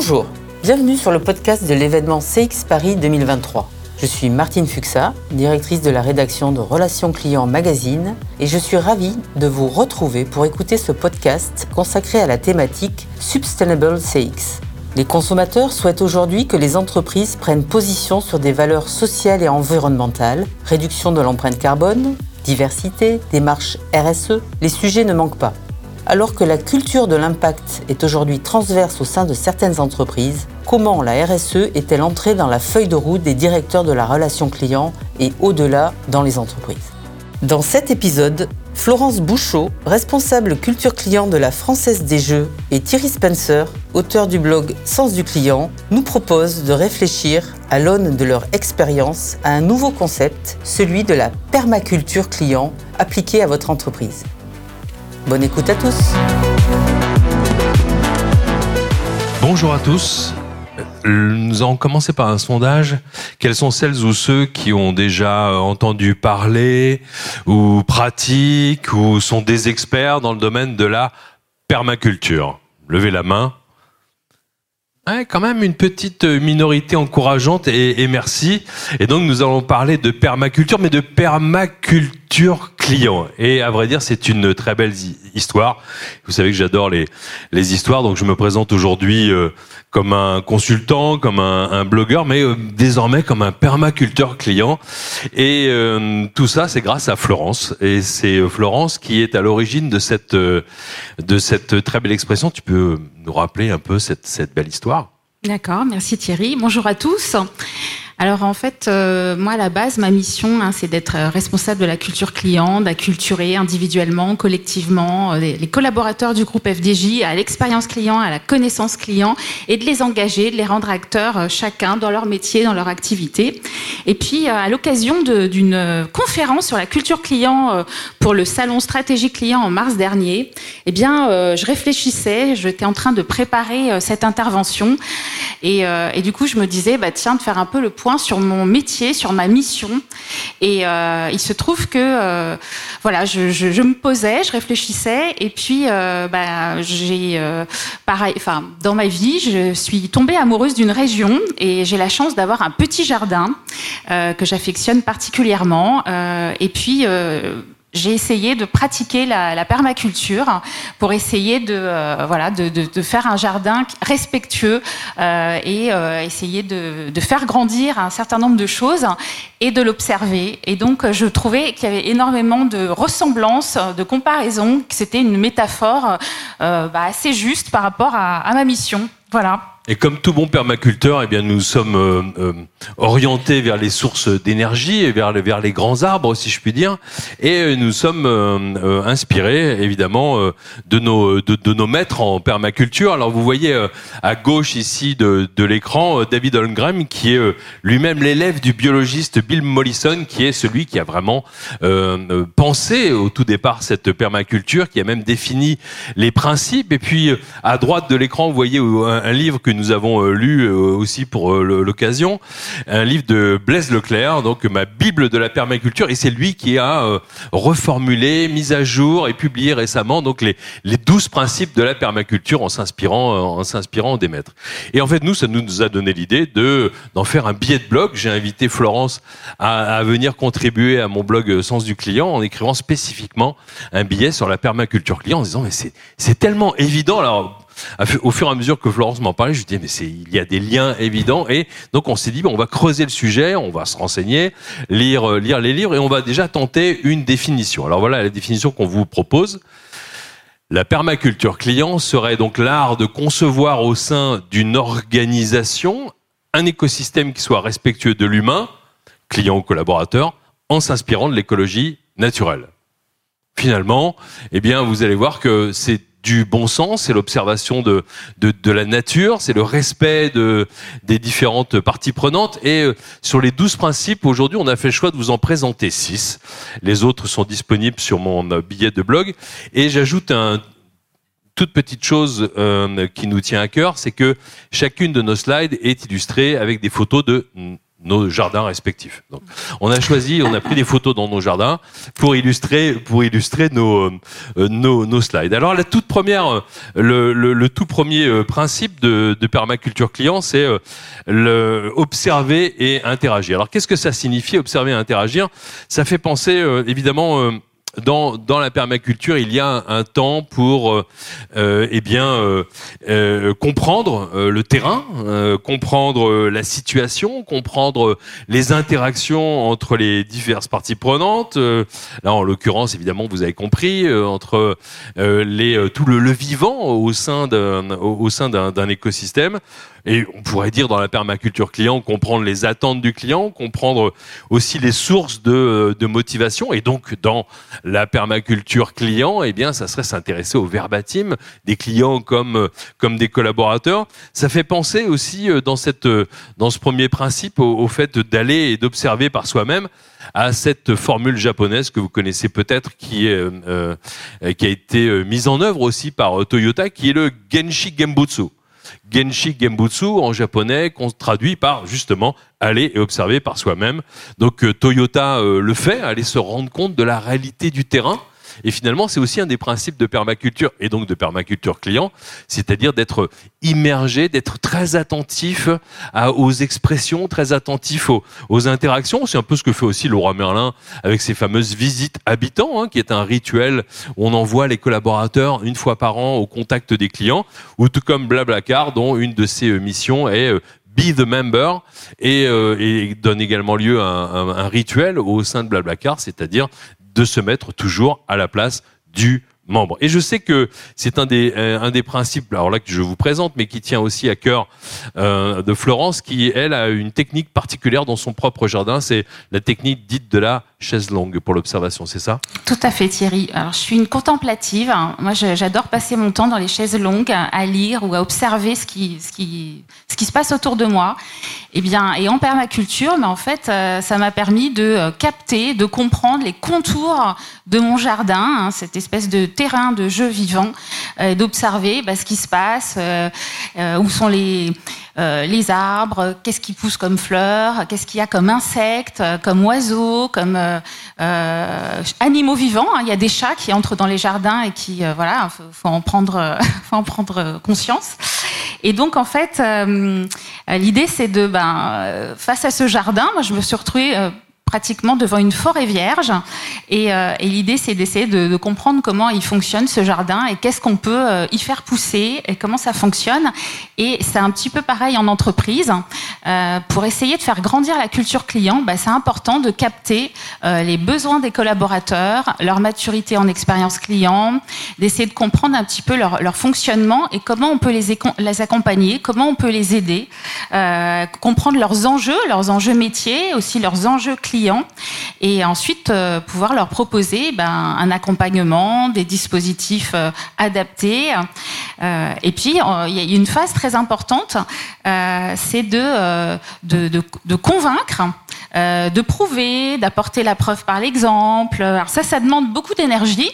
Bonjour, bienvenue sur le podcast de l'événement CX Paris 2023. Je suis Martine Fuxa, directrice de la rédaction de Relations Clients Magazine, et je suis ravie de vous retrouver pour écouter ce podcast consacré à la thématique Sustainable CX. Les consommateurs souhaitent aujourd'hui que les entreprises prennent position sur des valeurs sociales et environnementales, réduction de l'empreinte carbone, diversité, démarche RSE, les sujets ne manquent pas. Alors que la culture de l'impact est aujourd'hui transverse au sein de certaines entreprises, comment la RSE est-elle entrée dans la feuille de route des directeurs de la relation client et au-delà dans les entreprises? Dans cet épisode, Florence Bouchot, responsable culture client de la Française des Jeux, et Thierry Spencer, auteur du blog Sens du client, nous proposent de réfléchir, à l'aune de leur expérience, à un nouveau concept, celui de la permaculture client appliquée à votre entreprise. Bonne écoute à tous. Bonjour à tous. Nous allons commencer par un sondage. Quels sont celles ou ceux qui ont déjà entendu parler ou pratiquent ou sont des experts dans le domaine de la permaculture? Levez la main. Ouais, quand même une petite minorité encourageante et, et, merci. Et donc nous allons parler de permaculture, mais de permaculture Et à vrai dire, c'est une très belle histoire. Vous savez que j'adore les, les histoires, donc je me présente aujourd'hui euh, comme un consultant, comme un, un blogueur, mais euh, désormais comme un permaculteur client. Et euh, tout ça, c'est grâce à Florence. Et c'est Florence qui est à l'origine de cette, de cette très belle expression. Tu peux nous rappeler un peu cette, cette belle histoire? D'accord, merci Thierry. Bonjour à tous. Alors en fait, euh, moi à la base, ma mission, hein, c'est d'être euh, responsable de la culture client, d'acculturer individuellement, collectivement euh, les collaborateurs du groupe FDJ à l'expérience client, à la connaissance client, et de les engager, de les rendre acteurs chacun dans leur métier, dans leur activité. Et puis à l'occasion d'une conférence sur la culture client pour le salon stratégie client en mars dernier, eh bien, je réfléchissais, j'étais en train de préparer cette intervention, et, et, du coup, je me disais, bah tiens, de faire un peu le point sur mon métier, sur ma mission. Et euh, il se trouve que euh, voilà, je, me posais, je réfléchissais, et puis euh, bah, j'ai pareil, enfin dans ma vie, je suis tombée amoureuse d'une région et j'ai la chance d'avoir un petit jardin que j'affectionne particulièrement. et puis j'ai essayé de pratiquer la, la, permaculture pour essayer de euh, voilà de, de, de, faire un jardin respectueux euh, et euh, essayer de, de, faire grandir un certain nombre de choses et de l'observer. Et donc je trouvais qu'il y avait énormément de ressemblances, de comparaisons, que c'était une métaphore euh, bah, assez juste par rapport à, à ma mission. Voilà. Et comme tout bon permaculteur, eh bien, nous sommes euh, euh, orientés vers les sources d'énergie et vers les, grands arbres, si je puis dire. Et euh, nous sommes inspirés, évidemment, de nos, maîtres en permaculture. Alors, vous voyez à gauche ici de, de l'écran David Holmgren, qui est lui-même l'élève du biologiste Bill Mollison, qui est celui qui a vraiment pensé au tout départ cette permaculture, qui a même défini les principes. Et puis, à droite de l'écran, vous voyez un, un livre que nous avons euh, lu euh, aussi pour euh, l'occasion, un livre de Blaise Leclerc, donc ma Bible de la permaculture, et c'est lui qui a reformulé, mis à jour et publié récemment donc les douze principes de la permaculture en s'inspirant en s'inspirant des maîtres. Et en fait, nous, ça nous a donné l'idée de d'en faire un billet de blog. J'ai invité Florence à, à venir contribuer à mon blog Sens du client en écrivant spécifiquement un billet sur la permaculture client en disant mais c'est c'est tellement évident alors au fur et à mesure que Florence m'en parlait, je disais mais il y a des liens évidents et donc on s'est dit on va creuser le sujet, on va se renseigner, lire euh, lire les livres et on va déjà tenter une définition. Alors voilà la définition qu'on vous propose. La permaculture client serait donc l'art de concevoir au sein d'une organisation un écosystème qui soit respectueux de l'humain, client ou collaborateur, en s'inspirant de l'écologie naturelle. Finalement, eh bien, vous allez voir que c'est du bon sens, c'est l'observation de, de, de, la nature, c'est le respect de, des différentes parties prenantes. Et euh, sur les douze principes, aujourd'hui, on a fait le choix de vous en présenter six. Les autres sont disponibles sur mon euh, billet de blog. Et j'ajoute un, toute petite chose euh, qui nous tient à cœur, c'est que chacune de nos slides est illustrée avec des photos de nos jardins respectifs. Donc, on a choisi, on a pris des photos dans nos jardins pour illustrer, pour illustrer nos, euh, nos, nos, slides. Alors la toute première, le, le, le tout premier euh, principe de, de permaculture client, c'est euh, le observer et interagir. Alors qu'est-ce que ça signifie observer et interagir? Ça fait penser évidemment dans, dans la permaculture, il y a un, temps pour euh, euh eh bien euh, euh, comprendre le terrain, comprendre la situation, comprendre les interactions entre les diverses parties prenantes. là, en l'occurrence, évidemment, vous avez compris entre les tout le, le, vivant au sein d'un écosystème. Et on pourrait dire dans la permaculture client, comprendre les attentes du client, comprendre aussi les sources de, de motivation. Et donc, dans la permaculture client, eh bien, ça serait s'intéresser au verbatim des clients comme, comme des collaborateurs. Ça fait penser aussi euh, dans, cette, dans ce premier principe au, fait d'aller et d'observer par soi-même à cette formule japonaise que vous connaissez peut-être qui, est, euh, euh, qui a été mise en œuvre aussi par Toyota, qui est le Genshi Gembutsu. Genshi Gembutsu en japonais qu'on traduit par justement aller et observer par soi-même. Donc euh, Toyota euh, le fait, aller se rendre compte de la réalité du terrain et finalement, c'est aussi un des principes de permaculture et donc de permaculture client, c'est-à-dire d'être immergé, d'être très attentif aux expressions, très attentif aux, interactions. C'est un peu ce que fait aussi Laura Merlin avec ses fameuses visites habitants, hein, qui est un rituel où on envoie les collaborateurs une fois par an au contact des clients, ou tout comme Blablacar, dont une de ses euh, missions est euh, Be the Member et, euh, et, donne également lieu à un, rituel au sein de Blablacar, c'est-à-dire de se mettre toujours à la place du membre. Et je sais que c'est un des euh, un des principes, alors là que je vous présente, mais qui tient aussi à cœur euh, de Florence, qui elle a une technique particulière dans son propre jardin, c'est la technique dite de la chaise longue pour l'observation, c'est ça? Tout à fait Thierry. Alors je suis une contemplative. Moi j'adore passer mon temps dans les chaises longues à lire ou à observer ce qui, se passe autour de moi. Et eh bien, et en permaculture, mais en fait, euh, ça m'a permis de euh, capter, de comprendre les contours de mon jardin, hein, cette espèce de terrain de jeu vivant, euh, d'observer bah, ce qui se passe, où sont les arbres, qu'est-ce qui pousse comme fleurs, qu'est-ce qu'il y a comme insectes, comme oiseaux, comme animaux vivants. Hein. Il y a des chats qui entrent dans les jardins et qui, voilà, faut, faut, en prendre, faut en prendre conscience. Et donc en fait, l'idée c'est de, ben, face à ce jardin, moi je me suis retrouvée pratiquement devant une forêt vierge. Et, euh, l'idée, c'est d'essayer de, de, comprendre comment il fonctionne ce jardin et qu'est-ce qu'on peut euh, y faire pousser et comment ça fonctionne. Et c'est un petit peu pareil en entreprise. Euh, pour essayer de faire grandir la culture client, bah, c'est important de capter euh, les besoins des collaborateurs, leur maturité en expérience client, d'essayer de comprendre un petit peu leur, leur, fonctionnement et comment on peut les, les accompagner, comment on peut les aider, euh, comprendre leurs enjeux, leurs enjeux métiers, aussi leurs enjeux clients et ensuite euh, pouvoir leur proposer ben, un accompagnement, des dispositifs euh, adaptés. Euh, et puis, il y a une phase très importante, c'est de, de, de, de convaincre euh, de prouver, d'apporter la preuve par l'exemple. Alors ça, ça demande beaucoup d'énergie,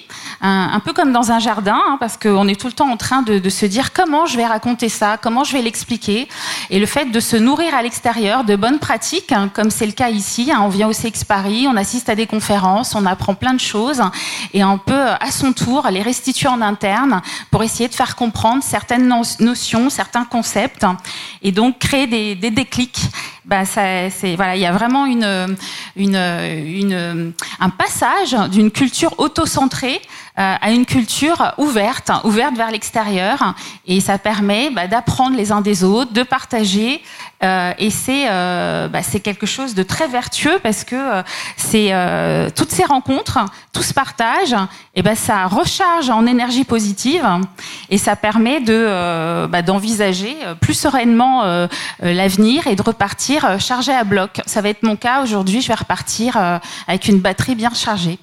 un, peu comme dans un jardin, hein, parce qu'on est tout le temps en train de, se dire comment je vais raconter ça, comment je vais l'expliquer. Et le fait de se nourrir à l'extérieur de bonnes pratiques, hein, comme c'est le cas ici, hein, on vient au CX Paris, on assiste à des conférences, on apprend plein de choses, et on peut à son tour les restituer en interne pour essayer de faire comprendre certaines notions, certains concepts, et donc créer des, déclics bah, ça, voilà, il y a vraiment une, une, une un passage d'une culture auto-centrée à une culture ouverte, ouverte vers l'extérieur, et ça permet bah, d'apprendre les uns des autres, de partager, euh, et c'est euh, bah, c'est quelque chose de très vertueux parce que euh, c'est euh, toutes ces rencontres, tout ce partage, et ben ça recharge en énergie positive et ça permet de bah, d'envisager plus sereinement l'avenir et de repartir chargé à bloc. Ça va être mon cas aujourd'hui. Je vais repartir avec une batterie bien chargée.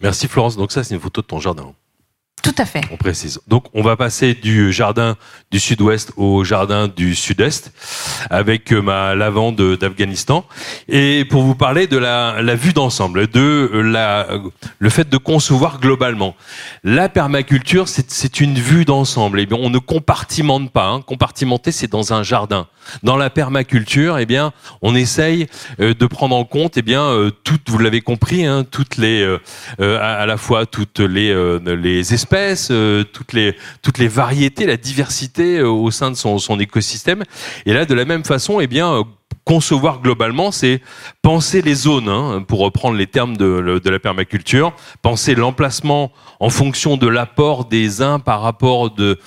Merci Florence. Donc ça, c'est une photo de ton jardin. Tout à fait. On précise. Donc, on va passer du jardin du sud-ouest au jardin du sud-est avec euh, ma lavande d'Afghanistan. Et pour vous parler de la, vue d'ensemble, de la, le fait de concevoir globalement. La permaculture, c'est une vue d'ensemble. Et eh bien, on ne compartimente pas. Hein. Compartimenter, c'est dans un jardin. Dans la permaculture, eh bien, on essaye euh, de prendre en compte, eh bien, euh, toutes, vous l'avez compris, hein, toutes les, à la fois toutes les, les espèces euh, toutes, les, toutes les variétés, la diversité euh, au sein de son, son écosystème. Et là, de la même façon, eh bien, euh, concevoir globalement, c'est penser les zones, hein, pour reprendre les termes de, la permaculture, penser l'emplacement en fonction de l'apport des uns par rapport, de,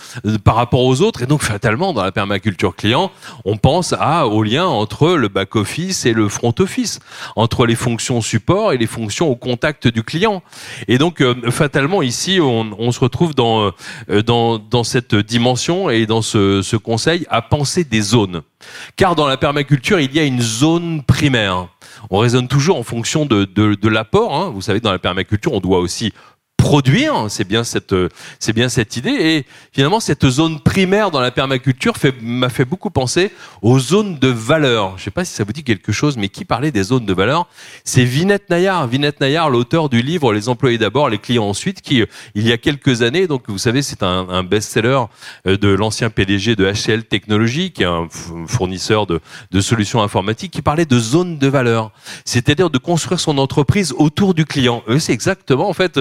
par rapport aux autres. Et donc, fatalement, dans la permaculture client, on pense à, au lien entre le back-office et le front-office, entre les fonctions support et les fonctions au contact du client. Et donc, euh, fatalement, ici, on, on, se retrouve dans, euh, dans, dans cette dimension et dans ce, ce conseil à penser des zones. Car dans la permaculture, il y a une zone primaire. On raisonne toujours en fonction de, de, l'apport. Hein. Vous savez, dans la permaculture, on doit aussi produire, c'est bien cette c'est bien cette idée et finalement cette zone primaire dans la permaculture m'a fait beaucoup penser aux zones de valeur. Je sais pas si ça vous dit quelque chose mais qui parlait des zones de valeur? C'est Vinette Nayar, Vinette Nayar l'auteur du livre Les employés d'abord, les clients ensuite qui il y a quelques années donc vous savez c'est un, un best-seller euh, de l'ancien PDG de HCL Technologies qui est un fournisseur de, de solutions informatiques qui parlait de zones de valeur. C'est-à-dire de construire son entreprise autour du client. Eux c'est exactement en fait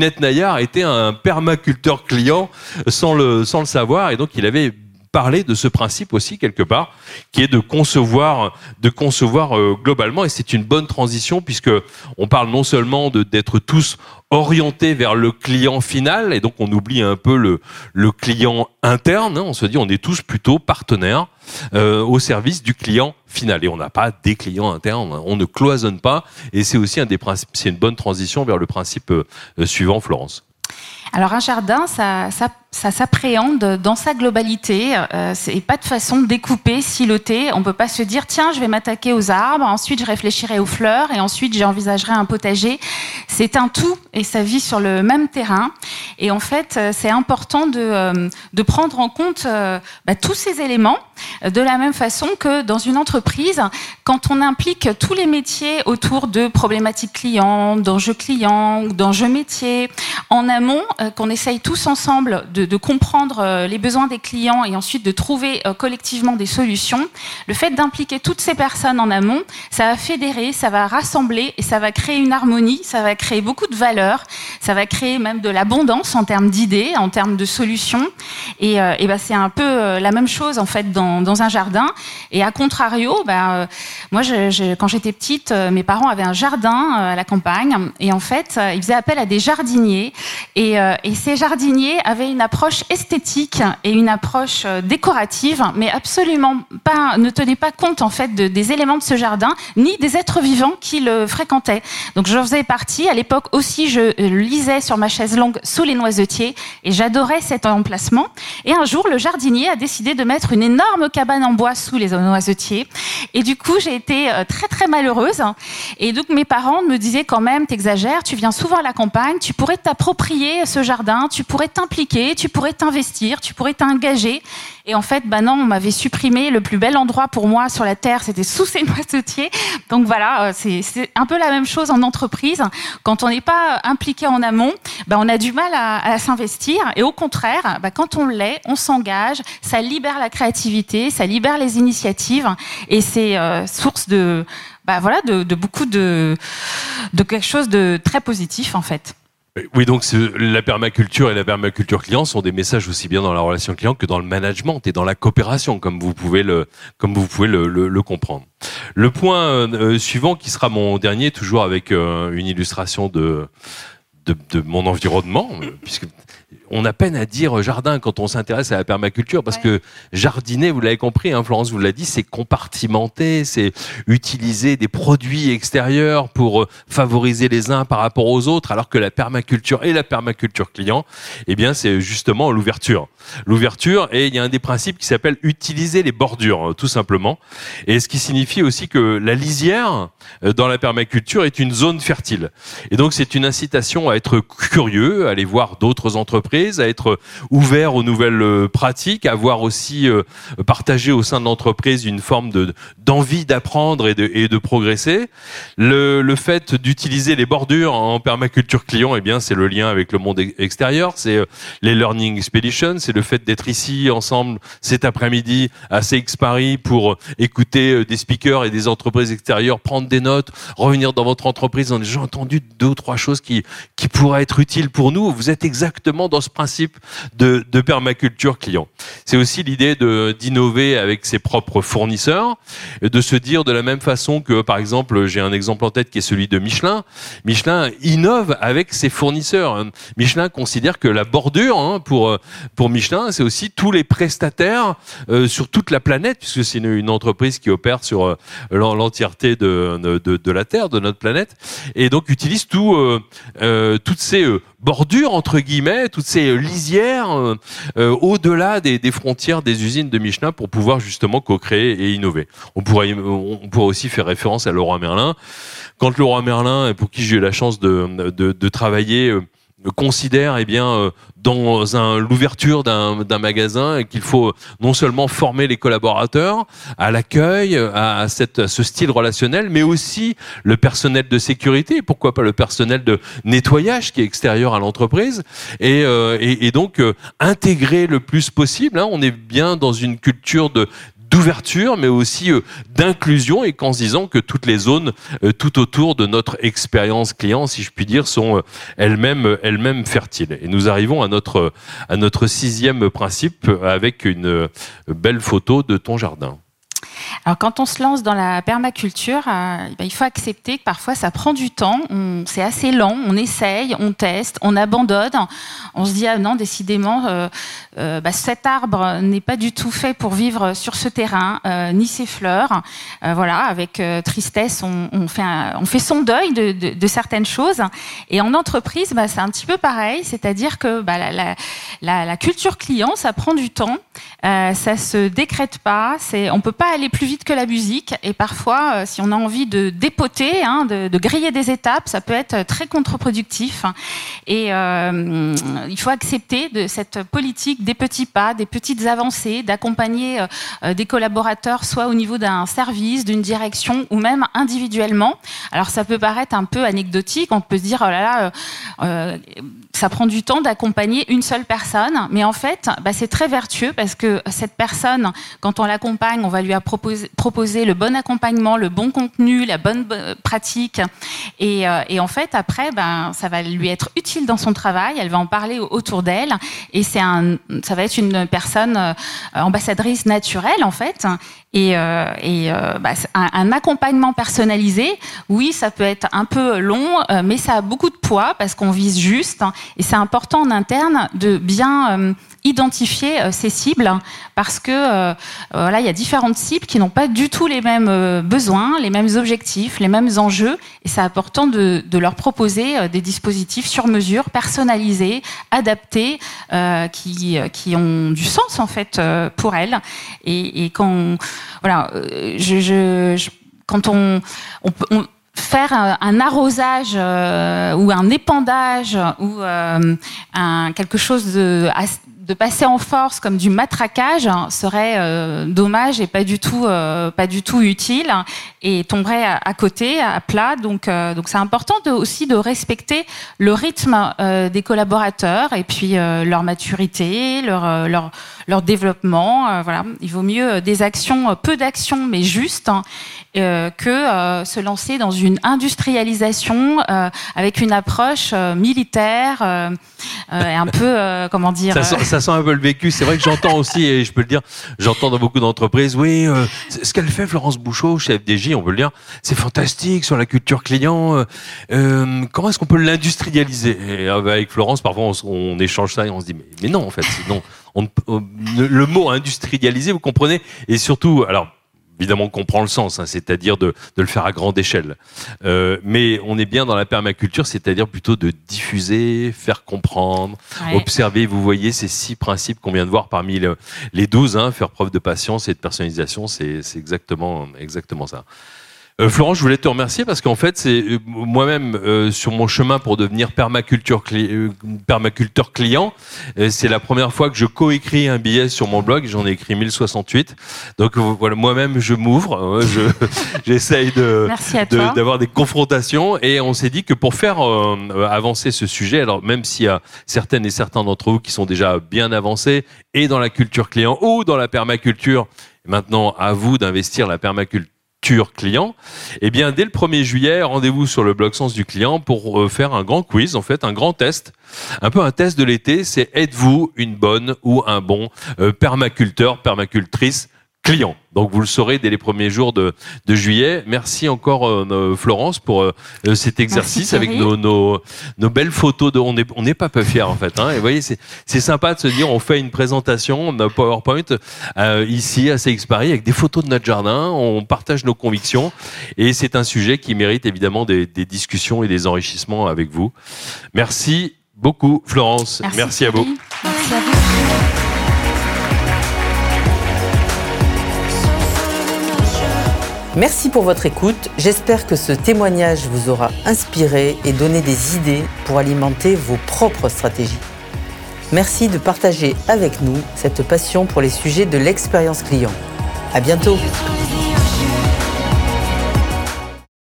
Net Nayar était un permaculteur client sans le, sans le savoir et donc il avait parlé de ce principe aussi quelque part, qui est de concevoir, de concevoir euh, globalement. Et c'est une bonne transition puisque on parle non seulement de d'être tous orientés vers le client final, et donc on oublie un peu le, le client interne. Hein. on se dit on est tous plutôt partenaires euh, au service du client final. Et on n'a pas des clients internes, on ne cloisonne pas. Et c'est aussi un des principes. C'est une bonne transition vers le principe euh, suivant, Florence. Alors un jardin, ça, ça ça s'appréhende dans sa globalité. Euh, c'est pas de façon découpée, silotée. On peut pas se dire tiens, je vais m'attaquer aux arbres, ensuite je réfléchirai aux fleurs et ensuite j'envisagerai un potager. C'est un tout et ça vit sur le même terrain. Et en fait, euh, c'est important de, euh, de prendre en compte euh, bah, tous ces éléments de la même façon que dans une entreprise, quand on implique tous les métiers autour de problématiques clients, d'enjeux clients ou d'enjeux métiers, en amont, qu'on essaye tous ensemble de de, comprendre euh, les besoins des clients et ensuite de trouver euh, collectivement des solutions, le fait d'impliquer toutes ces personnes en amont, ça va fédérer, ça va rassembler et ça va créer une harmonie, ça va créer beaucoup de valeur, ça va créer même de l'abondance en termes d'idées, en termes de solutions. Et, euh, ben c'est un peu la même chose en fait dans, un jardin. Et à contrario, ben, moi je, je, quand j'étais petite, mes parents avaient un jardin à la campagne et en fait ils faisaient appel à des jardiniers et, ces jardiniers avaient une approche esthétique et une approche euh, décorative, mais absolument ne tenait pas compte en fait de, des éléments de ce jardin, ni des êtres vivants qui le fréquentaient. Donc je faisais partie. À l'époque aussi, je lisais sur ma chaise longue sous les noisetiers et j'adorais cet emplacement. Et un jour, le jardinier a décidé de mettre une énorme cabane en bois sous les noisetiers. Et du coup, j'ai été euh, très très malheureuse. Et donc mes parents me disaient quand même, t'exagères, tu viens souvent à la campagne, tu pourrais t'approprier ce jardin, tu pourrais t'impliquer, tu pourrais t'investir, tu pourrais t'engager. Et en fait, bah non, on m'avait supprimé le plus bel endroit pour moi sur la terre, c'était sous ces noisetiers. Donc voilà, euh, c'est un peu la même chose en entreprise. Quand on n'est pas impliqué en amont, bah on a du mal à, s'investir. Et au contraire, bah quand on l'est, on s'engage, ça libère la créativité, ça libère les initiatives, et c'est euh, source de, bah voilà, de, de beaucoup de, de quelque chose de très positif en fait. Oui, donc la permaculture et la permaculture client sont des messages aussi bien dans la relation client que dans le management et dans la coopération, comme vous pouvez le, comme vous pouvez le, le, comprendre. Le point euh, suivant, qui sera mon dernier, toujours avec euh, une illustration de, de, de, mon environnement, puisque on a peine à dire jardin quand on s'intéresse à la permaculture parce que jardiner, vous l'avez compris, hein, Florence vous l'a dit, c'est compartimenter, c'est utiliser des produits extérieurs pour euh, favoriser les uns par rapport aux autres, alors que la permaculture et la permaculture client, eh bien, c'est justement l'ouverture. L'ouverture, et il y a un des principes qui s'appelle utiliser les bordures, tout simplement. Et ce qui signifie aussi que la lisière, euh, dans la permaculture, est une zone fertile. Et donc, c'est une incitation à être curieux, à aller voir d'autres entreprises, à être ouvert aux nouvelles euh, pratiques, à avoir aussi euh, partagé au sein de l'entreprise une forme de d'envie d'apprendre et de, et de progresser. Le, le fait d'utiliser les bordures en permaculture client, eh bien, c'est le lien avec le monde extérieur, c'est euh, les learning expeditions, c'est le fait d'être ici ensemble cet après-midi à CX Paris pour écouter des speakers et des entreprises extérieures, prendre des notes, revenir dans votre entreprise en ayant entendu deux ou trois choses qui, qui pourraient être utiles pour nous. Vous êtes exactement dans ce principe de, permaculture client. C'est aussi l'idée d'innover avec ses propres fournisseurs, de se dire de la même façon que, par exemple, j'ai un exemple en tête qui est celui de Michelin. Michelin innove avec ses fournisseurs. Michelin considère que la bordure hein, pour pour Michelin, c'est aussi tous les prestataires euh, sur toute la planète, puisque c'est une, entreprise qui opère sur euh, l'entièreté de, de, la Terre, de notre planète, et donc utilise tout, euh, toutes ces bordures entre guillemets, toutes ces lisières euh, au-delà des, frontières des usines de Michelin pour pouvoir justement co-créer et innover. On pourrait, on pourrait aussi faire référence à Leroy Merlin. Quand Leroy Merlin, pour qui j'ai eu la chance de, de travailler considère eh bien euh, dans l'ouverture d'un magasin qu'il faut non seulement former les collaborateurs à l'accueil à, cette à ce style relationnel mais aussi le personnel de sécurité pourquoi pas le personnel de nettoyage qui est extérieur à l'entreprise et, euh, et, et, donc euh, intégrer le plus possible hein, on est bien dans une culture de d'ouverture, mais aussi euh, d'inclusion, et qu'en se disant que toutes les zones euh, tout autour de notre expérience client, si je puis dire, sont euh, elles-mêmes elles-mêmes fertiles. Et nous arrivons à notre à notre sixième principe avec une belle photo de ton jardin. Alors quand on se lance dans la permaculture, euh, ben, il faut accepter que parfois ça prend du temps, c'est assez lent, on essaye, on teste, on abandonne, on se dit ah non décidément euh, euh, bah, cet arbre n'est pas du tout fait pour vivre sur ce terrain, ni ses fleurs. Voilà, avec tristesse, on, fait on fait son deuil de, certaines choses. Et en entreprise, bah, c'est un petit peu pareil, c'est-à-dire que bah, la, culture client, ça prend du temps, ça se décrète pas, c'est on peut pas aller plus vite que la musique. Et parfois, euh, si on a envie de dépoter, hein, de, griller des étapes, ça peut être très contre-productif. Et euh, il faut accepter de cette politique des petits pas, des petites avancées, d'accompagner euh, des collaborateurs, soit au niveau d'un service, d'une direction, ou même individuellement. Alors ça peut paraître un peu anecdotique, on peut se dire, oh là là, ça prend du temps d'accompagner une seule personne, mais en fait, bah, c'est très vertueux parce que cette personne, quand on l'accompagne, on va lui proposer, proposer, le bon accompagnement, le bon contenu, la bonne pratique, et, euh, et en fait, après, ben, ça va lui être utile dans son travail, elle va en parler autour d'elle, et c'est un, ça va être une personne euh, ambassadrice naturelle en fait, et, euh, euh, bah, un, accompagnement personnalisé, oui, ça peut être un peu long, euh, mais ça a beaucoup de poids parce qu'on vise juste. Et c'est important en interne de bien euh, identifier euh, ces cibles. Parce que euh, voilà, il y a différentes cibles qui n'ont pas du tout les mêmes euh, besoins, les mêmes objectifs, les mêmes enjeux, et c'est important de, leur proposer des dispositifs sur mesure, personnalisés, adaptés, euh, qui, ont du sens en fait pour elles. Et, quand on, on, faire un arrosage euh, ou un épandage ou euh, quelque chose de, de passer en force comme du matraquage serait euh, dommage et pas du tout euh, pas du tout utile et tomberait à, côté à plat. Donc euh, c'est important aussi de respecter le rythme des collaborateurs et puis leur maturité leur leur développement voilà il vaut mieux des actions peu d'actions mais justes hein, que se lancer dans une industrialisation avec une approche militaire et un peu comment dire ça, sent un peu le vécu. C'est vrai que j'entends aussi, et je peux le dire, j'entends dans beaucoup d'entreprises, oui, euh, ce qu'elle fait, Florence Bouchot, chef DJ, on peut le dire, c'est fantastique sur la culture client. Euh, euh comment est-ce qu'on peut l'industrialiser? Avec Florence, parfois, on, échange ça et on se dit, mais, mais non, en fait, non. On, le mot industrialiser, vous comprenez Et surtout, alors évidemment qu'on comprend le sens, hein, c'est-à-dire de, le faire à grande échelle. Euh, mais on est bien dans la permaculture, c'est-à-dire plutôt de diffuser, faire comprendre, observer. Vous voyez ces six principes qu'on vient de voir parmi les douze, hein, faire preuve de patience et de personnalisation, c'est exactement, exactement ça. Euh, Florent, je voulais te remercier parce qu'en fait, c'est euh, moi-même euh, sur mon chemin pour devenir permaculture permaculteur client, c'est la première fois que je coécris un billet sur mon blog. J'en ai écrit 1068. Donc voilà, moi-même, je m'ouvre, j'essaye de d'avoir des confrontations et on s'est dit que pour faire avancer ce sujet, alors même s'il y a certaines et certains d'entre vous qui sont déjà bien avancés et dans la culture client ou dans la permaculture, maintenant à vous d'investir la permaculture client, eh bien dès le 1er juillet, rendez-vous sur le blog Sens du client pour euh, faire un grand quiz, en fait, un grand test, un peu un test de l'été, c'est êtes-vous une bonne ou un bon euh, permaculteur, permacultrice? Donc vous le saurez dès les premiers jours de, de juillet. Merci encore euh, Florence pour euh, euh, cet exercice avec nos, nos, nos, belles photos. De, on n'est on est pas peu fiers en fait. Hein. Et vous voyez, c'est sympa de se dire on fait une présentation, on PowerPoint ici à CX Paris avec des photos de notre jardin. On partage nos convictions et c'est un sujet qui mérite évidemment des, des, discussions et des enrichissements avec vous. Merci beaucoup Florence. Merci, à vous. Merci à vous. Merci pour votre écoute. J'espère que ce témoignage vous aura inspiré et donné des idées pour alimenter vos propres stratégies. Merci de partager avec nous cette passion pour les sujets de l'expérience client. À bientôt.